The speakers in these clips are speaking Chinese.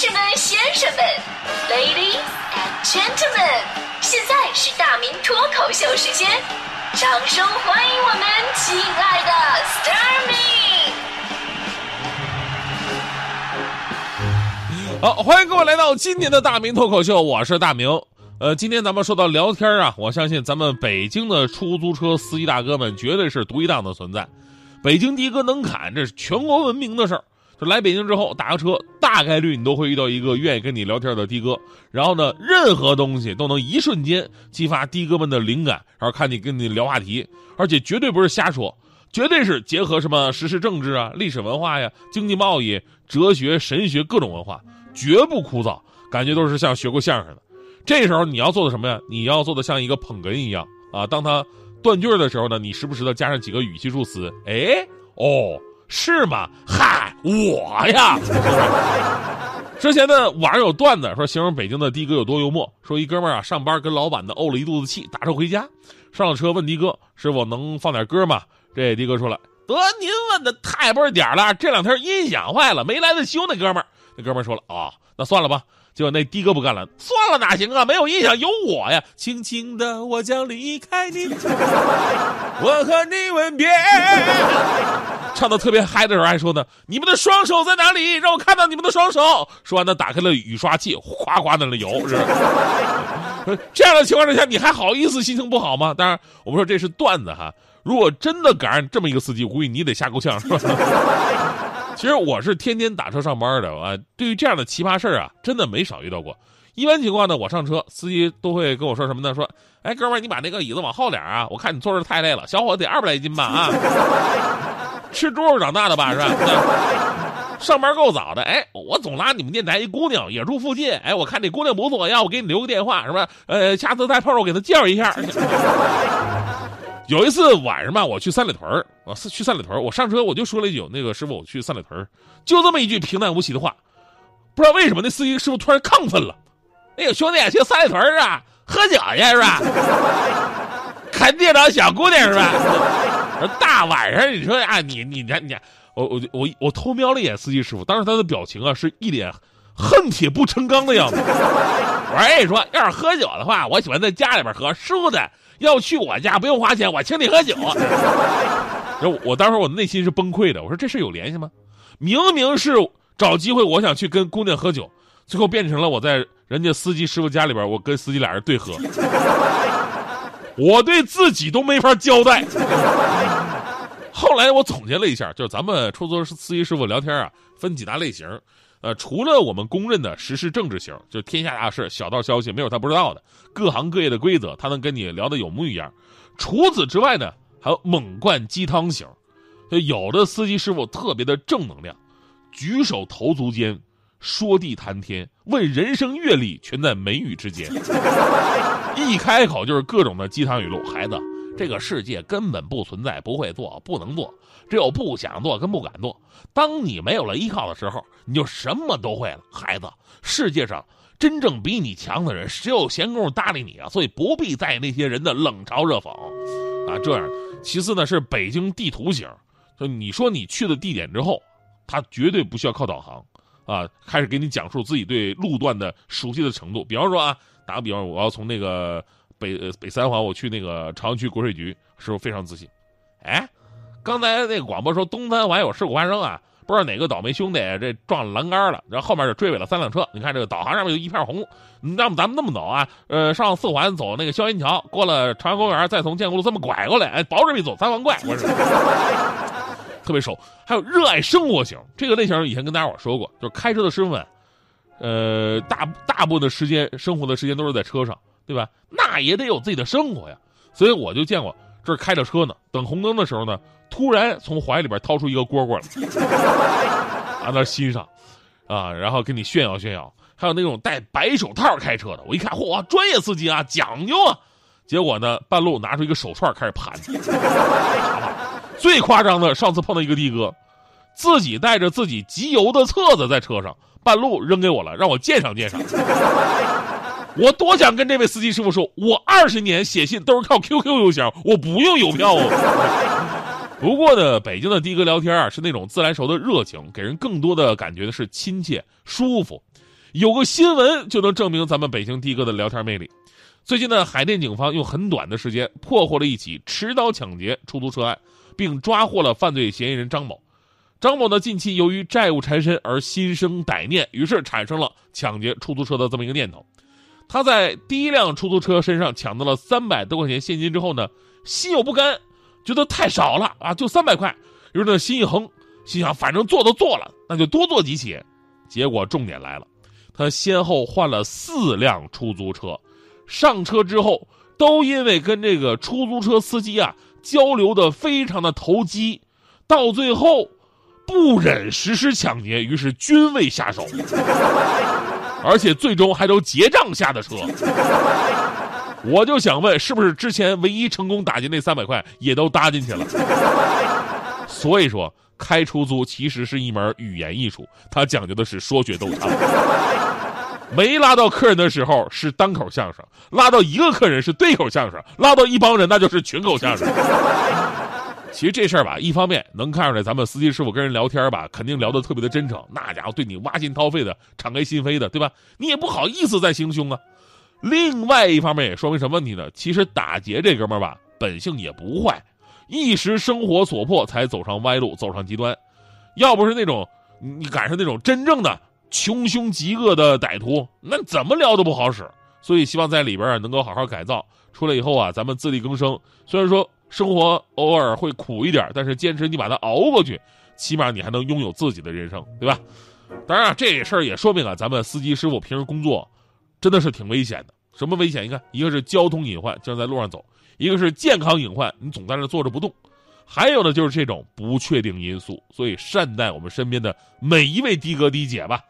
士们、先生们，Ladies and Gentlemen，现在是大明脱口秀时间，掌声欢迎我们亲爱的 s t a r m y 好，欢迎各位来到今天的大明脱口秀，我是大明。呃，今天咱们说到聊天啊，我相信咱们北京的出租车司机大哥们绝对是独一档的存在。北京的哥能侃，这是全国闻名的事儿。就来北京之后打个车，大概率你都会遇到一个愿意跟你聊天的的哥。然后呢，任何东西都能一瞬间激发的哥们的灵感，然后看你跟你聊话题，而且绝对不是瞎说，绝对是结合什么时事政治啊、历史文化呀、经济贸易、哲学、神学各种文化，绝不枯燥，感觉都是像学过相声的。这时候你要做的什么呀？你要做的像一个捧哏一样啊！当他断句的时候呢，你时不时的加上几个语气助词，哎，哦，是吗？哈，我呀。之前呢，网上有段子说形容北京的的哥有多幽默，说一哥们儿啊上班跟老板呢怄了一肚子气，打车回家，上了车问的哥师傅能放点歌吗？这的哥说了，得您问的太不是点了，这两天音响坏了，没来得修。那哥们儿，那哥们儿说了啊，那算了吧。结果那的哥不干了，算了哪行啊？没有音响有我呀！轻轻的我将离开你，我和你吻别。唱的特别嗨的时候还说呢：“你们的双手在哪里？让我看到你们的双手。”说完呢，打开了雨刷器，哗哗的那摇。是 这样的情况之下，你还好意思心情不好吗？当然，我们说这是段子哈。如果真的赶上这么一个司机，我估计你得吓够呛，其实我是天天打车上班的啊，对于这样的奇葩事儿啊，真的没少遇到过。一般情况呢，我上车，司机都会跟我说什么呢？说，哎，哥们儿，你把那个椅子往后点啊，我看你坐着太累了。小伙子得二百来斤吧？啊，吃猪肉长大的吧？是吧？上班够早的。哎，我总拉你们电台一姑娘，也住附近。哎，我看这姑娘不错，要我给你留个电话，是吧？呃，下次再碰着我给她介绍一下。有一次晚上吧，我去三里屯我去三里屯我上车我就说了一句：“那个师傅，我去三里屯就这么一句平淡无奇的话，不知道为什么那司机师傅突然亢奋了。哎呦，兄弟，去三里屯啊，喝酒去是吧？看电脑小姑娘是吧？大晚上你说啊，你你你你，我我我我偷瞄了一眼司机师傅，当时他的表情啊是一脸恨铁不成钢的样子。我跟你说，要是喝酒的话，我喜欢在家里边喝，师傅的。要去我家不用花钱，我请你喝酒。然后我当时我内心是崩溃的，我说这事有联系吗？明明是找机会，我想去跟姑娘喝酒，最后变成了我在人家司机师傅家里边，我跟司机俩人对喝。我对自己都没法交代。后来我总结了一下，就是咱们出租车司机师傅聊天啊，分几大类型。呃，除了我们公认的时事政治型，就是天下大事、小道消息没有他不知道的，各行各业的规则他能跟你聊得有模有样。除此之外呢，还有猛灌鸡汤型，就有的司机师傅特别的正能量，举手投足间说地谈天，问人生阅历全在眉宇之间，一开口就是各种的鸡汤语录，孩子。这个世界根本不存在不会做、不能做，只有不想做跟不敢做。当你没有了依靠的时候，你就什么都会了。孩子，世界上真正比你强的人，谁有闲工夫搭理你啊？所以不必在意那些人的冷嘲热讽啊。这样，其次呢是北京地图型，就你说你去的地点之后，他绝对不需要靠导航啊，开始给你讲述自己对路段的熟悉的程度。比方说啊，打个比方，我要从那个。北北三环，我去那个朝阳区国税局，师傅非常自信。哎，刚才那个广播说东三环有事故发生啊，不知道哪个倒霉兄弟这撞栏杆了，然后后面就追尾了三辆车。你看这个导航上面就一片红，那么咱们那么走啊？呃，上四环走那个霄云桥，过了朝阳公园，再从建国路这么拐过来，哎，保准比走三环快。我是特别熟。还有热爱生活型，这个类型以前跟大家伙说过，就是开车的师傅们，呃，大大部分的时间生活的时间都是在车上。对吧？那也得有自己的生活呀，所以我就见过，这开着车呢，等红灯的时候呢，突然从怀里边掏出一个蝈蝈来，拿那欣赏，啊，然后跟你炫耀炫耀。还有那种戴白手套开车的，我一看，嚯，专业司机啊，讲究啊。结果呢，半路拿出一个手串开始盘。最夸张的，上次碰到一个的哥，自己带着自己集邮的册子在车上，半路扔给我了，让我鉴赏鉴赏。我多想跟这位司机师傅说，我二十年写信都是靠 QQ 邮箱，我不用邮票啊。不过呢，北京的的哥聊天啊，是那种自来熟的热情，给人更多的感觉的是亲切舒服。有个新闻就能证明咱们北京的哥的聊天魅力。最近呢，海淀警方用很短的时间破获了一起持刀抢劫出租车案，并抓获了犯罪嫌疑人张某。张某呢，近期由于债务缠身而心生歹念，于是产生了抢劫出租车的这么一个念头。他在第一辆出租车身上抢到了三百多块钱现金之后呢，心有不甘，觉得太少了啊，就三百块，于是呢心一横，心想反正做都做了，那就多做几起。结果重点来了，他先后换了四辆出租车，上车之后都因为跟这个出租车司机啊交流的非常的投机，到最后。不忍实施抢劫，于是均未下手，而且最终还都结账下的车。我就想问，是不是之前唯一成功打劫那三百块也都搭进去了？所以说，开出租其实是一门语言艺术，它讲究的是说学逗唱。没拉到客人的时候是单口相声，拉到一个客人是对口相声，拉到一帮人那就是群口相声。其实这事儿吧，一方面能看出来咱们司机师傅跟人聊天吧，肯定聊得特别的真诚，那家伙对你挖心掏肺的，敞开心扉的，对吧？你也不好意思再行凶啊。另外一方面也说明什么问题呢？其实打劫这哥们儿吧，本性也不坏，一时生活所迫才走上歪路，走上极端。要不是那种你赶上那种真正的穷凶极恶的歹徒，那怎么聊都不好使。所以希望在里边能够好好改造，出来以后啊，咱们自力更生。虽然说。生活偶尔会苦一点，但是坚持你把它熬过去，起码你还能拥有自己的人生，对吧？当然啊，这事儿也说明啊，咱们司机师傅平时工作真的是挺危险的。什么危险？你看，一个是交通隐患，经常在路上走；一个是健康隐患，你总在那坐着不动；还有的就是这种不确定因素。所以，善待我们身边的每一位的哥的姐吧。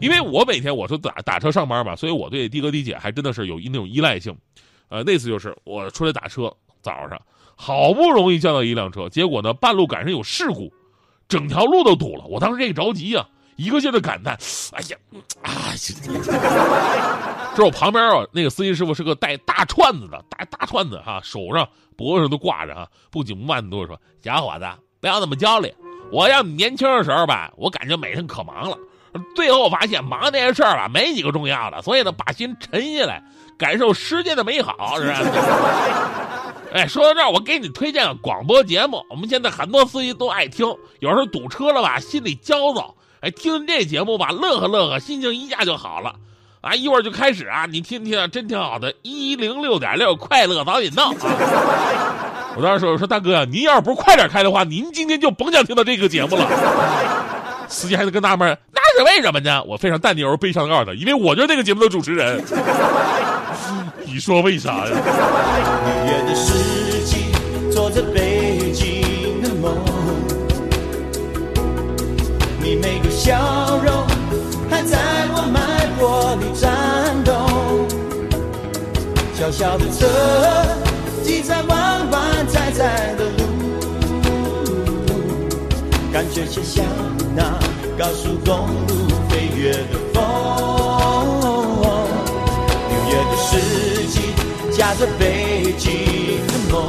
因为我每天我是打打车上班嘛，所以我对的哥的姐还真的是有那种依赖性。呃，那次就是我出来打车，早上。好不容易叫到一辆车，结果呢，半路赶上有事故，整条路都堵了。我当时这个着急呀，一个劲的感叹：“哎呀，啊！”这我旁边啊，那个司机师傅是个带大串子的，大大串子哈，手上、脖子上都挂着哈，不紧不慢的对我说：“小伙子，不要那么焦虑。我要年轻的时候吧，我感觉每天可忙了，最后发现忙那些事儿吧，没几个重要的。所以呢，把心沉下来，感受世界的美好，是吧？” 哎，说到这儿，我给你推荐个广播节目。我们现在很多司机都爱听，有时候堵车了吧，心里焦躁，哎，听这节目吧，乐呵乐呵，心情一下就好了。啊，一会儿就开始啊，你听听，真挺好的。一零六点六，快乐早点到。我当时说，我说大哥，您要是不快点开的话，您今天就甭想听到这个节目了。司机还在跟纳闷，那是为什么呢？我非常淡定而悲伤的告诉他，因为我就是这个节目的主持人。你说为啥呀？小小的车，挤在弯弯窄窄的路，感觉就像那高速公路飞跃的风。六月的四。季夹着北京的梦，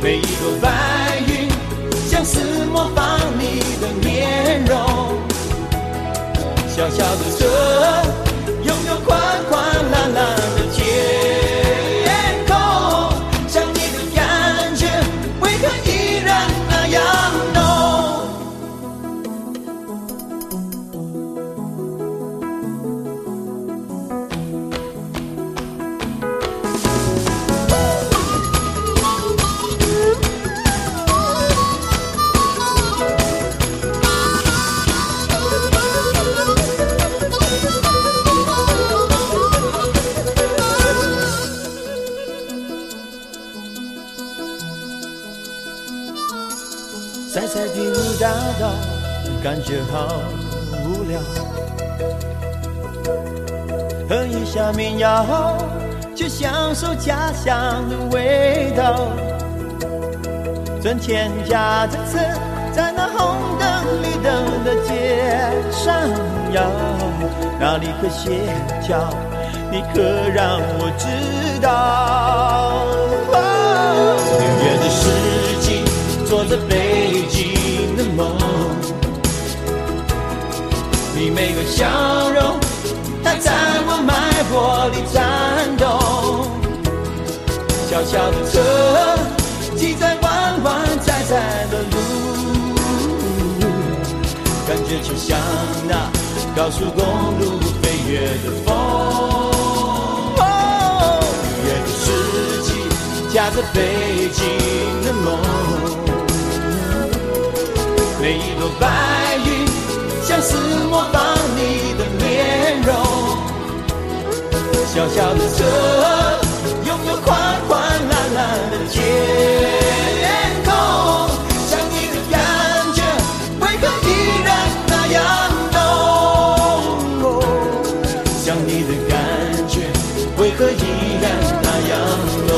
每一朵白云像是模仿你的面容。小小的车，大道，感觉好无聊。喝一下民谣，就享受家乡的味道。赚钱驾着车，在那红灯绿灯的街上摇，哪里可歇脚？你可让我知道。笑容，它在我脉搏里颤动。小小的车，挤在弯弯窄窄的路，感觉就像那高速公路飞跃的风。越个世纪，夹着北京的梦。每一朵白云，像是模仿你的面容。小小的车，拥有宽宽蓝蓝的天空。想你的感觉，为何依然那样浓？想你的感觉，为何依然那样浓？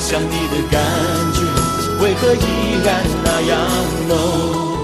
想你的感觉。为何依然那样浓？